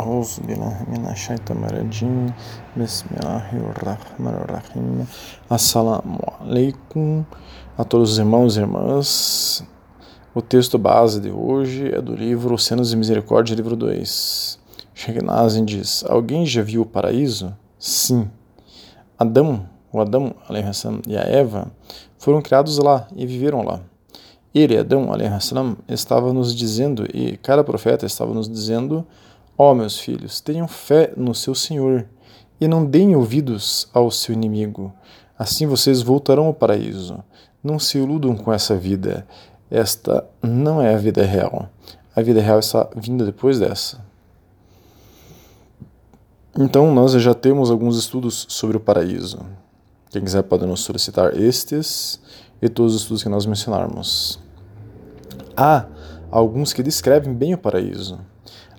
أعوذ بالله من الشيطان الرجيم بسم الله الرحمن الرحيم Assalamu alaikum a todos os irmãos e irmãs. O texto base de hoje é do livro Oceanos de Misericórdia, livro 2. Sheikh Nazim diz: Alguém já viu o paraíso? Sim. Adão, o Adão e a Eva foram criados lá e viveram lá. Ele, Adão, estava nos dizendo, e cada profeta estava nos dizendo Ó oh, meus filhos, tenham fé no seu Senhor e não deem ouvidos ao seu inimigo. Assim vocês voltarão ao paraíso. Não se iludam com essa vida. Esta não é a vida real. A vida real está vindo depois dessa. Então, nós já temos alguns estudos sobre o paraíso. Quem quiser pode nos solicitar estes e todos os estudos que nós mencionarmos. Há alguns que descrevem bem o paraíso.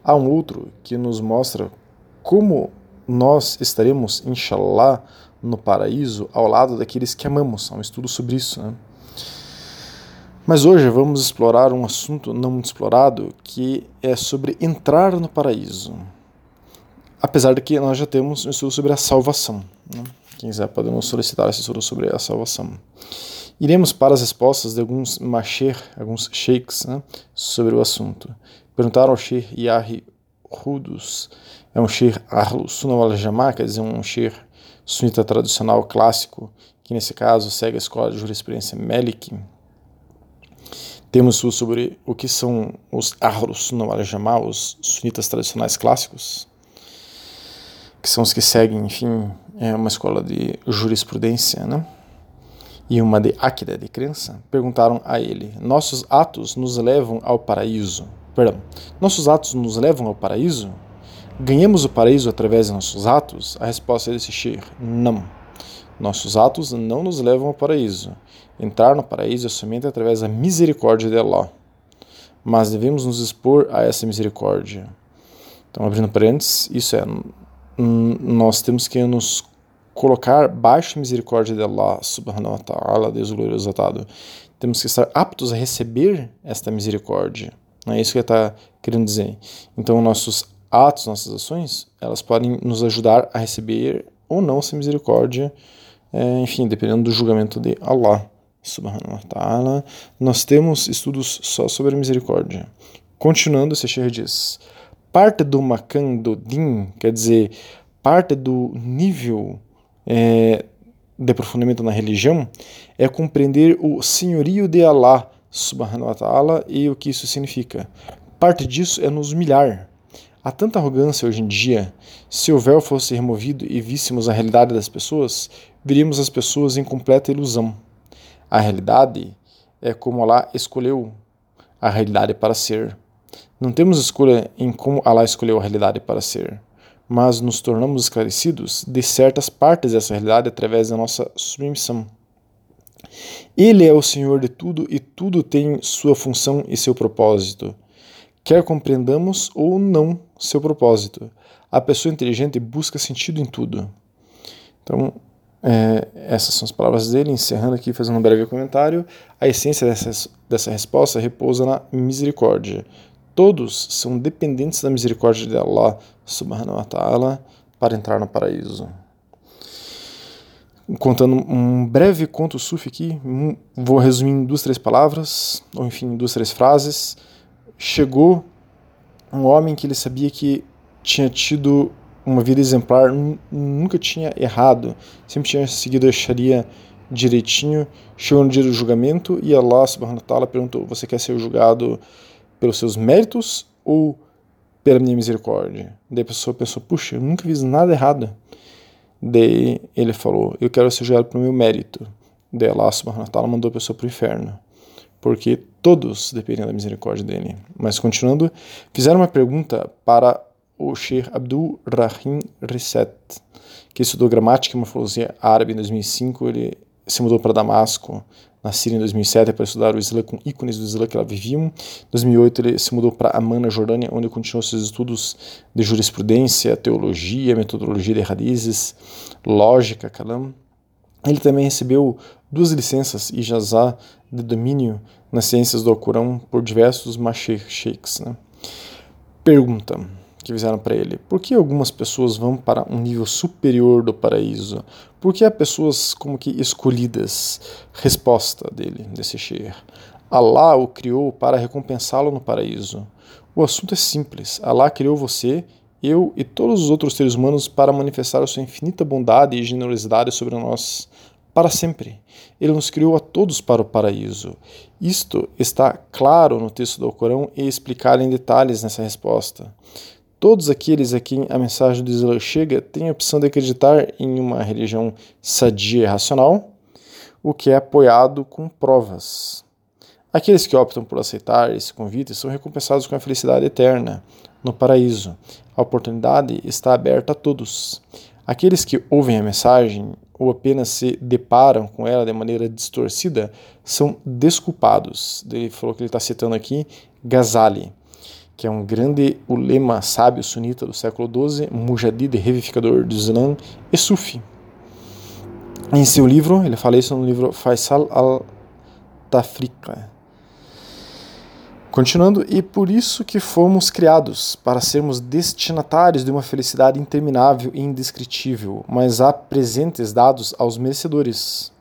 Há um outro que nos mostra como nós estaremos, inshallah, no paraíso ao lado daqueles que amamos. Há um estudo sobre isso. Né? Mas hoje vamos explorar um assunto não explorado que é sobre entrar no paraíso. Apesar de que nós já temos um estudo sobre a salvação. Né? Quem quiser podemos solicitar esse estudo sobre a salvação. Iremos para as respostas de alguns masher, alguns sheiks, né, sobre o assunto. Perguntaram ao Sheikh Yahi Rudus, é um Sheikh Ahlus Sunnah wal Jamaa, quer dizer, um Sheikh sunita tradicional clássico, que nesse caso segue a escola de jurisprudência Melik. Temos sobre o que são os Ahlus Sunnah wal Jamaa, os sunitas tradicionais clássicos, que são os que seguem, enfim, é uma escola de jurisprudência, né? e uma de Akida, de crença, perguntaram a ele: Nossos atos nos levam ao paraíso? Perdão, nossos atos nos levam ao paraíso? Ganhamos o paraíso através de nossos atos? A resposta desse Shir: Não. Nossos atos não nos levam ao paraíso. Entrar no paraíso é somente através da misericórdia de Allah. Mas devemos nos expor a essa misericórdia. Então, abrindo parênteses, isso é, nós temos que nos colocar baixo a misericórdia de Allah subhanahu wa ta'ala, Deus exaltado. Temos que estar aptos a receber esta misericórdia. Não é isso que está querendo dizer. Então, nossos atos, nossas ações, elas podem nos ajudar a receber ou não essa misericórdia, é, enfim, dependendo do julgamento de Allah subhanahu wa ta'ala. Nós temos estudos só sobre a misericórdia. Continuando, o Sheikh diz, parte do makan do din, quer dizer, parte do nível é, de aprofundamento na religião é compreender o senhorio de Allah subhanahu wa ta'ala e o que isso significa. Parte disso é nos humilhar. Há tanta arrogância hoje em dia. Se o véu fosse removido e víssemos a realidade das pessoas, veríamos as pessoas em completa ilusão. A realidade é como Allah escolheu a realidade para ser. Não temos escolha em como Allah escolheu a realidade para ser mas nos tornamos esclarecidos de certas partes dessa realidade através da nossa submissão. Ele é o Senhor de tudo e tudo tem sua função e seu propósito. Quer compreendamos ou não seu propósito, a pessoa inteligente busca sentido em tudo. Então, é, essas são as palavras dele, encerrando aqui, fazendo um breve comentário. A essência dessa, dessa resposta repousa na misericórdia. Todos são dependentes da misericórdia de Allah subhanahu wa ta'ala para entrar no paraíso. Contando um breve conto sufi aqui, vou resumir em duas, três palavras, ou enfim, duas, três frases. Chegou um homem que ele sabia que tinha tido uma vida exemplar, nunca tinha errado, sempre tinha seguido a Sharia direitinho. Chegou no dia do julgamento e Allah subhanahu wa ta'ala perguntou: Você quer ser julgado pelos seus méritos ou pela minha misericórdia? Daí a pessoa pensou, puxa, eu nunca fiz nada errado. Daí ele falou, eu quero ser julgado pelo meu mérito. Daí Allah subhanahu wa mandou a pessoa para o inferno. Porque todos dependem da misericórdia dele. Mas continuando, fizeram uma pergunta para o Sheikh Abdul Rahim Reset, que estudou gramática e morfologia árabe em 2005. Ele se mudou para Damasco na Síria em 2007 para estudar o Islã com ícones do Islã que lá viviam. Em 2008 ele se mudou para Amman, na Jordânia, onde continuou seus estudos de jurisprudência, teologia, metodologia de radizes, lógica, kalam. Ele também recebeu duas licenças e jazá de domínio nas ciências do Alcorão por diversos mashayikh sheikhs. Né? Pergunta: que fizeram para ele: por que algumas pessoas vão para um nível superior do paraíso? Por que há pessoas como que escolhidas? Resposta dele, desse Sheikh. Allah o criou para recompensá-lo no paraíso. O assunto é simples. Allah criou você, eu e todos os outros seres humanos para manifestar a sua infinita bondade e generosidade sobre nós para sempre. Ele nos criou a todos para o paraíso. Isto está claro no texto do Alcorão e explicado em detalhes nessa resposta. Todos aqueles a quem a mensagem do Islã chega têm a opção de acreditar em uma religião sadia e racional, o que é apoiado com provas. Aqueles que optam por aceitar esse convite são recompensados com a felicidade eterna, no paraíso. A oportunidade está aberta a todos. Aqueles que ouvem a mensagem ou apenas se deparam com ela de maneira distorcida são desculpados. Ele falou que ele está citando aqui Ghazali, que é um grande ulema sábio sunita do século XII, mujadid revivificador do Islã e sufi. Em seu livro, ele fala isso no livro Faisal al-Tafriqa, Continuando, e por isso que fomos criados, para sermos destinatários de uma felicidade interminável e indescritível, mas há presentes dados aos merecedores.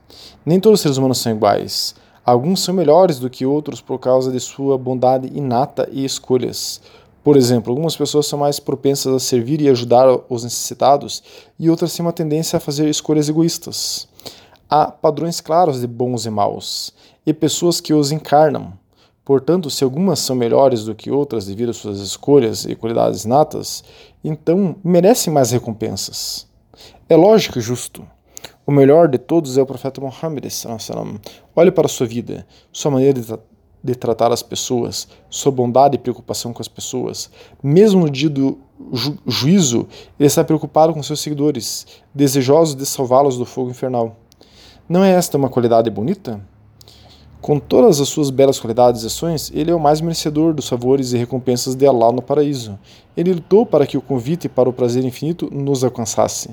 Nem todos os seres humanos são iguais. Alguns são melhores do que outros por causa de sua bondade inata e escolhas. Por exemplo, algumas pessoas são mais propensas a servir e ajudar os necessitados, e outras têm uma tendência a fazer escolhas egoístas. Há padrões claros de bons e maus, e pessoas que os encarnam. Portanto, se algumas são melhores do que outras devido às suas escolhas e qualidades natas, então merecem mais recompensas. É lógico e justo. O melhor de todos é o profeta Muhammad. Olhe para a sua vida, sua maneira de, de tratar as pessoas, sua bondade e preocupação com as pessoas. Mesmo no dia do ju juízo, ele está preocupado com seus seguidores, desejoso de salvá-los do fogo infernal. Não é esta uma qualidade bonita? Com todas as suas belas qualidades e ações, ele é o mais merecedor dos favores e recompensas de Allah no paraíso. Ele lutou para que o convite para o prazer infinito nos alcançasse.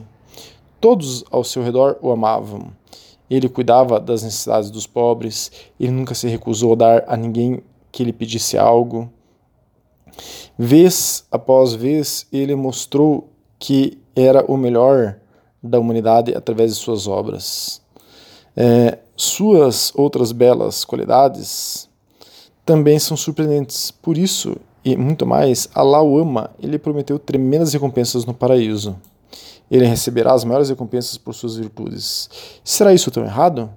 Todos ao seu redor o amavam. Ele cuidava das necessidades dos pobres, ele nunca se recusou a dar a ninguém que lhe pedisse algo. Vez após vez, ele mostrou que era o melhor da humanidade através de suas obras. É, suas outras belas qualidades também são surpreendentes. Por isso, e muito mais, Allah o ama, ele prometeu tremendas recompensas no paraíso. Ele receberá as maiores recompensas por suas virtudes. Será isso tão errado?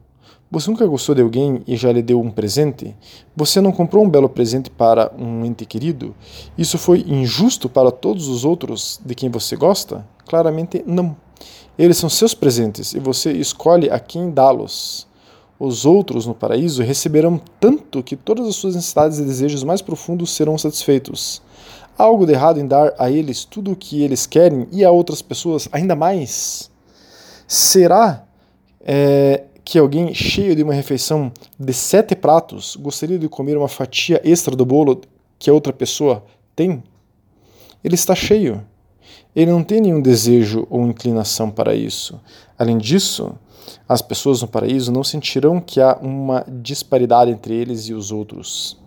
Você nunca gostou de alguém e já lhe deu um presente? Você não comprou um belo presente para um ente querido? Isso foi injusto para todos os outros de quem você gosta? Claramente não. Eles são seus presentes e você escolhe a quem dá-los. Os outros no paraíso receberão tanto que todas as suas necessidades e desejos mais profundos serão satisfeitos. Algo de errado em dar a eles tudo o que eles querem e a outras pessoas ainda mais? Será é, que alguém cheio de uma refeição de sete pratos gostaria de comer uma fatia extra do bolo que a outra pessoa tem? Ele está cheio. Ele não tem nenhum desejo ou inclinação para isso. Além disso, as pessoas no paraíso não sentirão que há uma disparidade entre eles e os outros.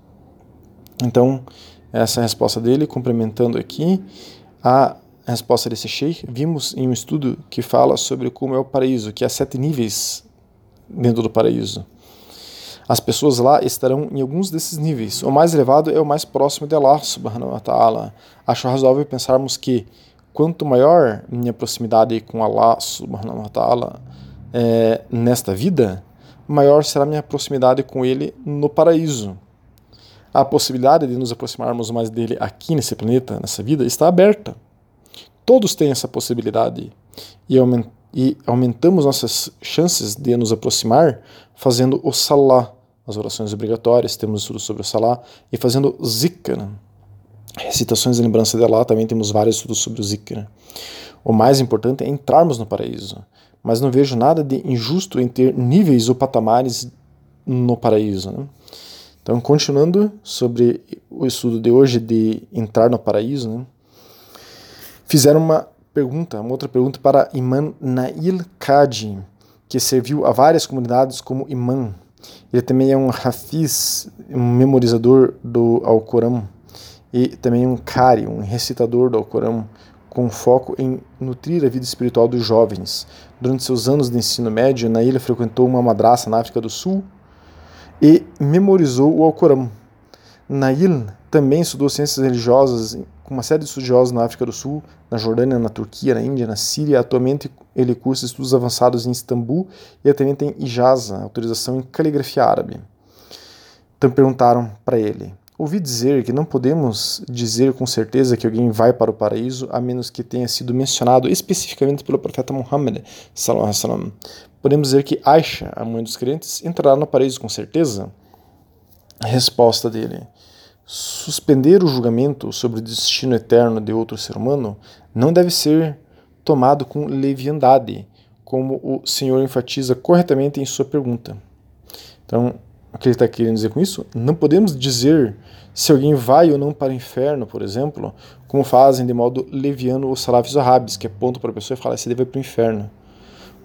Então, essa é a resposta dele, complementando aqui a resposta desse sheikh. Vimos em um estudo que fala sobre como é o paraíso, que há sete níveis dentro do paraíso. As pessoas lá estarão em alguns desses níveis. O mais elevado é o mais próximo de Allah subhanahu wa ta'ala. Acho razoável pensarmos que quanto maior minha proximidade com Allah subhanahu wa ta'ala é, nesta vida, maior será minha proximidade com Ele no paraíso. A possibilidade de nos aproximarmos mais dele aqui nesse planeta, nessa vida, está aberta. Todos têm essa possibilidade e, aument e aumentamos nossas chances de nos aproximar fazendo o Salah, as orações obrigatórias, temos estudo sobre o Salah, e fazendo Zikr, recitações de lembrança de Allah, também temos vários estudos sobre o Zikr. O mais importante é entrarmos no paraíso, mas não vejo nada de injusto em ter níveis ou patamares no paraíso. Né? Então, continuando sobre o estudo de hoje de entrar no paraíso, né? fizeram uma pergunta, uma outra pergunta para Imam Nail Kadi, que serviu a várias comunidades como imã. Ele também é um hafiz, um memorizador do Alcorão e também um Kari, um recitador do Alcorão, com foco em nutrir a vida espiritual dos jovens. Durante seus anos de ensino médio, Naila frequentou uma madraça na África do Sul e memorizou o Alcorão. Nail também estudou ciências religiosas com uma série de estudiosos na África do Sul, na Jordânia, na Turquia, na Índia, na Síria. Atualmente ele cursa estudos avançados em Istambul e também tem ijaza, autorização em caligrafia árabe. Então perguntaram para ele: Ouvi dizer que não podemos dizer com certeza que alguém vai para o paraíso a menos que tenha sido mencionado especificamente pelo profeta Muhammad. Podemos dizer que Aisha, a mãe dos crentes, entrará no paraíso com certeza? A resposta dele: Suspender o julgamento sobre o destino eterno de outro ser humano não deve ser tomado com leviandade, como o Senhor enfatiza corretamente em sua pergunta. Então, o que ele está querendo dizer com isso? Não podemos dizer se alguém vai ou não para o inferno, por exemplo, como fazem de modo leviano os salafis árabes, que apontam para a pessoa e falam, você deve ir para o inferno.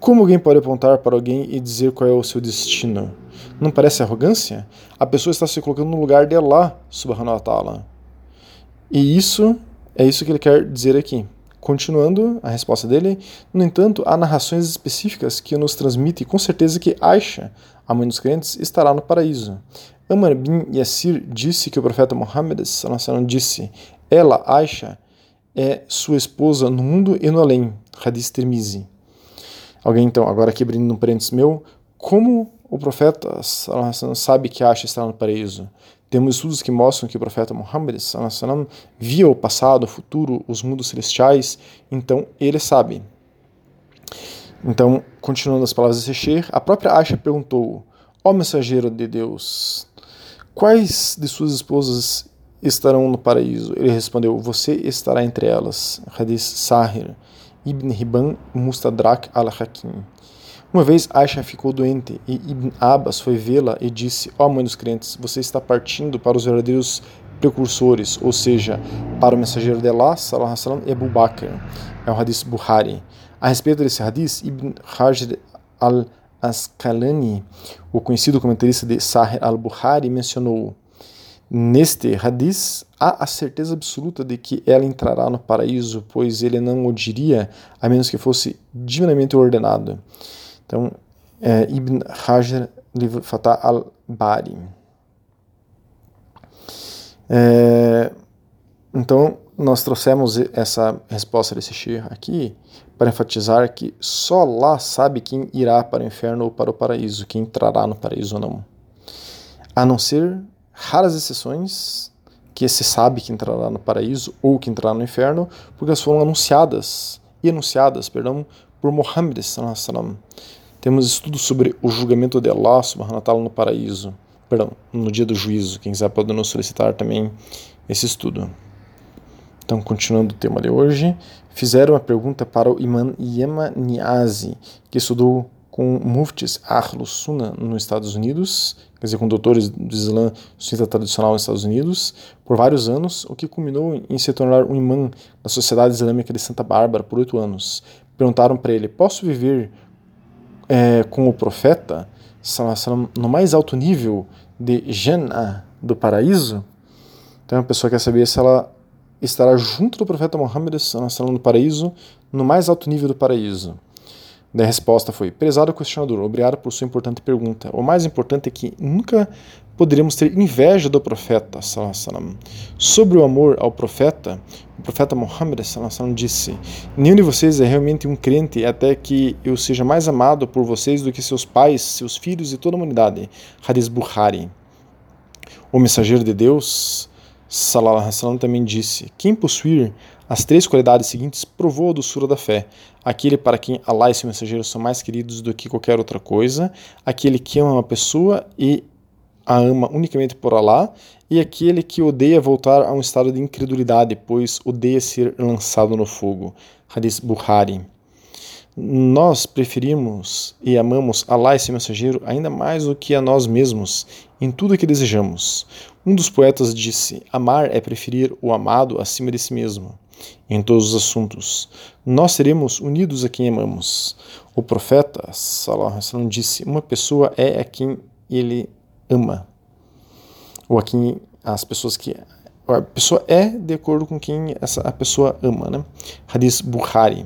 Como alguém pode apontar para alguém e dizer qual é o seu destino? Não parece arrogância? A pessoa está se colocando no lugar de Allah, subhanahu wa ta'ala. E isso é isso que ele quer dizer aqui. Continuando a resposta dele, no entanto, há narrações específicas que nos transmitem com certeza que Aisha, a mãe dos crentes, estará no paraíso. Amar bin Yassir disse que o profeta Muhammad disse: Ela, Aisha, é sua esposa no mundo e no além. Hadith Tirmizi. Alguém então, agora aqui abrindo um parênteses meu, como o profeta sabe que Aisha está no paraíso? Temos estudos que mostram que o profeta Muhammad via o passado, o futuro, os mundos celestiais, então ele sabe. Então, continuando as palavras de Sheikh, a própria Aisha perguntou: Ó mensageiro de Deus, quais de suas esposas estarão no paraíso? Ele respondeu: Você estará entre elas. Hadith Sahir, Ibn Hibban, Mustadrak al-Hakim. Uma vez Aisha ficou doente e Ibn Abbas foi vê-la e disse: Ó oh, mãe dos crentes, você está partindo para os verdadeiros precursores, ou seja, para o mensageiro de Allah, salam, e Abu Bakr. É o hadith Buhari. A respeito desse hadith, Ibn Hajar al-Asqalani, o conhecido comentarista de Sahih al-Buhari, mencionou Neste hadith, há a certeza absoluta de que ela entrará no paraíso, pois ele não o diria a menos que fosse divinamente ordenado. Então, é, Ibn Hajar, livro Fatah al-Bari. É, então, nós trouxemos essa resposta desse Shir aqui para enfatizar que só lá sabe quem irá para o inferno ou para o paraíso, quem entrará no paraíso ou não. A não ser raras exceções que se sabe que entrará no paraíso ou que entrará no inferno, porque elas foram anunciadas e anunciadas, perdão, por Muhammad sallallahu temos estudos sobre o julgamento de Allah subhanahu wa no paraíso, perdão, no dia do juízo. Quem quiser pode nos solicitar também esse estudo. Então, continuando o tema de hoje, fizeram uma pergunta para o Imam Yema Niazi, que estudou com muftis Ahlus Sunnah nos Estados Unidos, quer dizer, com doutores do Islã tradicional nos Estados Unidos, por vários anos, o que culminou em se tornar um imã da Sociedade Islâmica de Santa Bárbara por oito anos. Perguntaram para ele: Posso viver é, com o profeta, no mais alto nível de Jannah, do paraíso, então a pessoa quer saber se ela estará junto do profeta Muhammad no paraíso, no mais alto nível do paraíso. A resposta foi: Prezado questionador, obrigado por sua importante pergunta. O mais importante é que nunca poderíamos ter inveja do profeta. Sobre o amor ao profeta, o profeta Muhammad disse: Nenhum de vocês é realmente um crente até que eu seja mais amado por vocês do que seus pais, seus filhos e toda a humanidade. Hadith Bukhari. O mensageiro de Deus Salallahu também disse: Quem possuir as três qualidades seguintes provou a doçura da fé. Aquele para quem Allah e seu mensageiro são mais queridos do que qualquer outra coisa, aquele que ama uma pessoa e a ama unicamente por Allah, e aquele que odeia voltar a um estado de incredulidade, pois odeia ser lançado no fogo. Hadith Bukhari. Nós preferimos e amamos Allah e seu mensageiro ainda mais do que a nós mesmos, em tudo o que desejamos. Um dos poetas disse: Amar é preferir o amado acima de si mesmo em todos os assuntos. Nós seremos unidos a quem amamos. O profeta sallallahu disse: uma pessoa é a quem ele ama, ou a quem as pessoas que a pessoa é de acordo com quem essa, a pessoa ama. Né? Hadith Bukhari.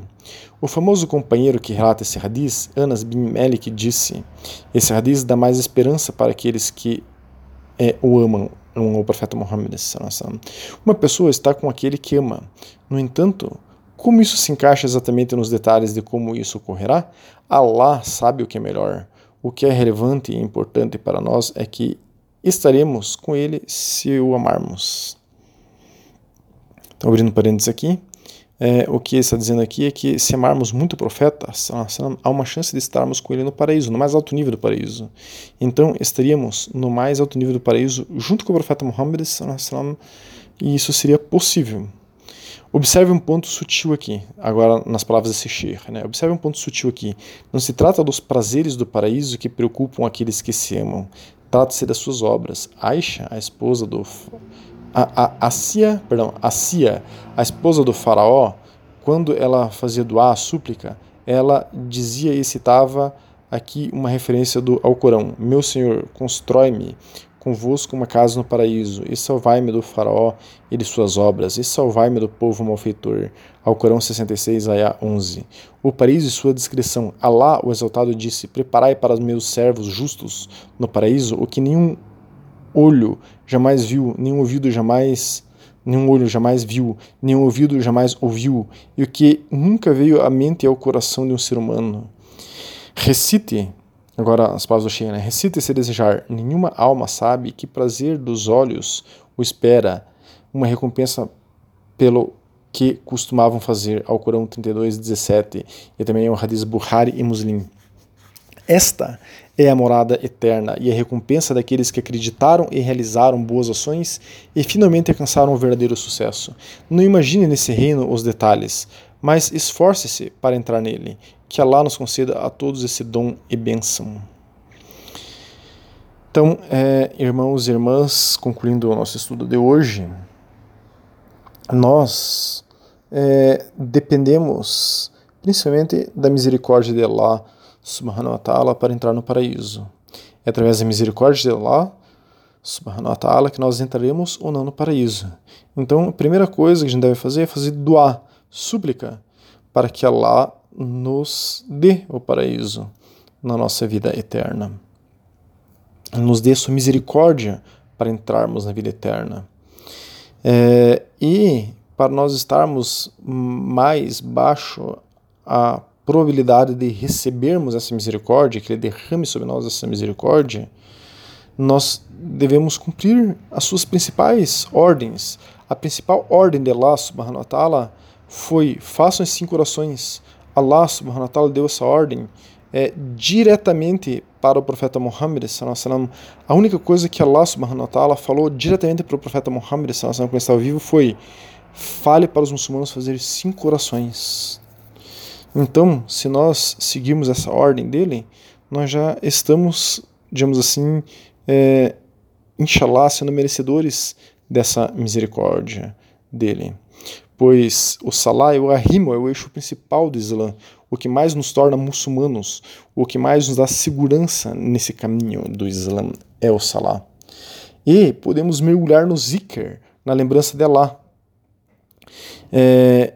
O famoso companheiro que relata esse hadith, Anas bin Malik, disse: Esse hadith dá mais esperança para aqueles que é, o amam o profeta Muhammad. Uma pessoa está com aquele que ama. No entanto, como isso se encaixa exatamente nos detalhes de como isso ocorrerá? Allah sabe o que é melhor. O que é relevante e importante para nós é que estaremos com ele se o amarmos. Então, abrindo parênteses aqui, é, o que está dizendo aqui é que se amarmos muito o profeta, há uma chance de estarmos com ele no paraíso, no mais alto nível do paraíso. Então, estaríamos no mais alto nível do paraíso junto com o profeta Muhammad, e isso seria possível. Observe um ponto sutil aqui, agora nas palavras desse Sheikh. Né? Observe um ponto sutil aqui. Não se trata dos prazeres do paraíso que preocupam aqueles que se amam. Trata-se das suas obras. Aisha, a esposa do a, a, a Cia, perdão, a Cia, a esposa do faraó, quando ela fazia doar a súplica, ela dizia e citava aqui uma referência do Alcorão: Meu Senhor, constrói-me convosco uma casa no paraíso, e salvai-me do faraó e de suas obras, e salvai-me do povo malfeitor. Alcorão 66, ayah 11. O paraíso e sua descrição. Alá, o exaltado, disse: Preparai para os meus servos justos no paraíso o que nenhum olho jamais viu, nenhum ouvido jamais nenhum olho jamais viu, nenhum ouvido jamais ouviu, e o que nunca veio à mente e ao coração de um ser humano. Recite, agora as palavras do Sheikh, né? recite se desejar, nenhuma alma sabe que prazer dos olhos o espera, uma recompensa pelo que costumavam fazer, ao Corão 32, 17, e também o Hadith Bukhari e Muslim. Esta é a morada eterna e a recompensa daqueles que acreditaram e realizaram boas ações e finalmente alcançaram o verdadeiro sucesso. Não imagine nesse reino os detalhes, mas esforce-se para entrar nele. Que Allah nos conceda a todos esse dom e bênção. Então, é, irmãos e irmãs, concluindo o nosso estudo de hoje, nós é, dependemos principalmente da misericórdia de Allah subhanahu wa ta'ala para entrar no paraíso. É através da misericórdia de Allah subhanahu wa ta'ala que nós entraremos ou não no paraíso. Então, a primeira coisa que a gente deve fazer é fazer doar, súplica, para que Allah nos dê o paraíso na nossa vida eterna. Nos dê sua misericórdia para entrarmos na vida eterna. É, e para nós estarmos mais baixo a probabilidade de recebermos essa misericórdia, que Ele derrame sobre nós essa misericórdia, nós devemos cumprir as suas principais ordens. A principal ordem de Allah subhanahu wa ta'ala foi façam as cinco orações. Allah subhanahu wa ta'ala deu essa ordem é, diretamente para o profeta Muhammad sallam. A única coisa que Allah subhanahu wa ta'ala falou diretamente para o profeta Muhammad sallam, quando estava vivo foi fale para os muçulmanos fazer cinco orações. Então, se nós seguirmos essa ordem dele, nós já estamos, digamos assim, é, inshallah, sendo merecedores dessa misericórdia dele. Pois o Salah e o Ahimo é o eixo principal do Islã, o que mais nos torna muçulmanos, o que mais nos dá segurança nesse caminho do Islã é o Salah. E podemos mergulhar no zikr, na lembrança de Allah. É,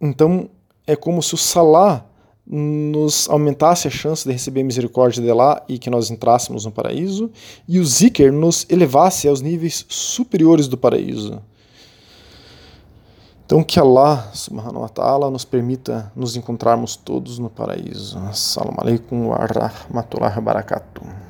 então, é como se o Salah nos aumentasse a chance de receber a misericórdia de lá e que nós entrássemos no paraíso, e o Zikr nos elevasse aos níveis superiores do paraíso. Então que Allah subhanahu wa ta'ala nos permita nos encontrarmos todos no paraíso. Assalamu alaikum wa rahmatullahi wa barakatuh.